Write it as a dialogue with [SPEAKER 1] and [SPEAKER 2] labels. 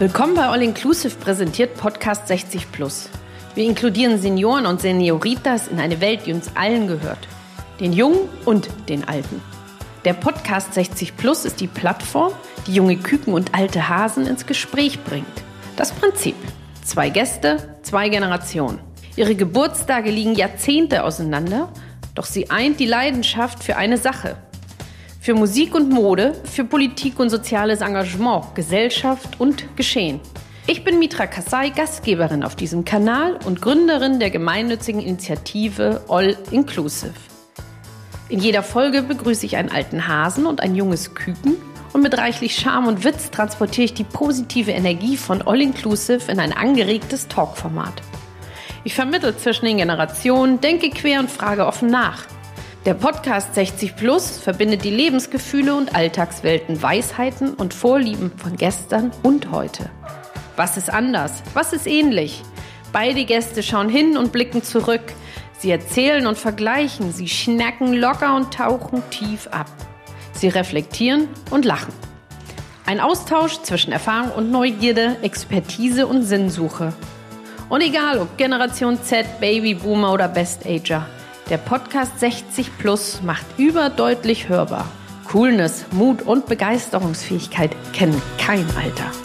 [SPEAKER 1] Willkommen bei All Inclusive präsentiert Podcast 60 Plus. Wir inkludieren Senioren und Senioritas in eine Welt, die uns allen gehört. Den Jungen und den Alten. Der Podcast 60 Plus ist die Plattform, die junge Küken und alte Hasen ins Gespräch bringt. Das Prinzip. Zwei Gäste, zwei Generationen. Ihre Geburtstage liegen Jahrzehnte auseinander, doch sie eint die Leidenschaft für eine Sache, für Musik und Mode, für Politik und soziales Engagement, Gesellschaft und Geschehen. Ich bin Mitra Kassai, Gastgeberin auf diesem Kanal und Gründerin der gemeinnützigen Initiative All Inclusive. In jeder Folge begrüße ich einen alten Hasen und ein junges Küken und mit reichlich Charme und Witz transportiere ich die positive Energie von All Inclusive in ein angeregtes Talkformat. Ich vermittle zwischen den Generationen, denke quer und frage offen nach. Der Podcast 60 Plus verbindet die Lebensgefühle und Alltagswelten, Weisheiten und Vorlieben von gestern und heute. Was ist anders? Was ist ähnlich? Beide Gäste schauen hin und blicken zurück. Sie erzählen und vergleichen, sie schnacken locker und tauchen tief ab. Sie reflektieren und lachen. Ein Austausch zwischen Erfahrung und Neugierde, Expertise und Sinnsuche. Und egal ob Generation Z, Babyboomer oder Best Ager, der Podcast 60 Plus macht überdeutlich hörbar. Coolness, Mut und Begeisterungsfähigkeit kennen kein Alter.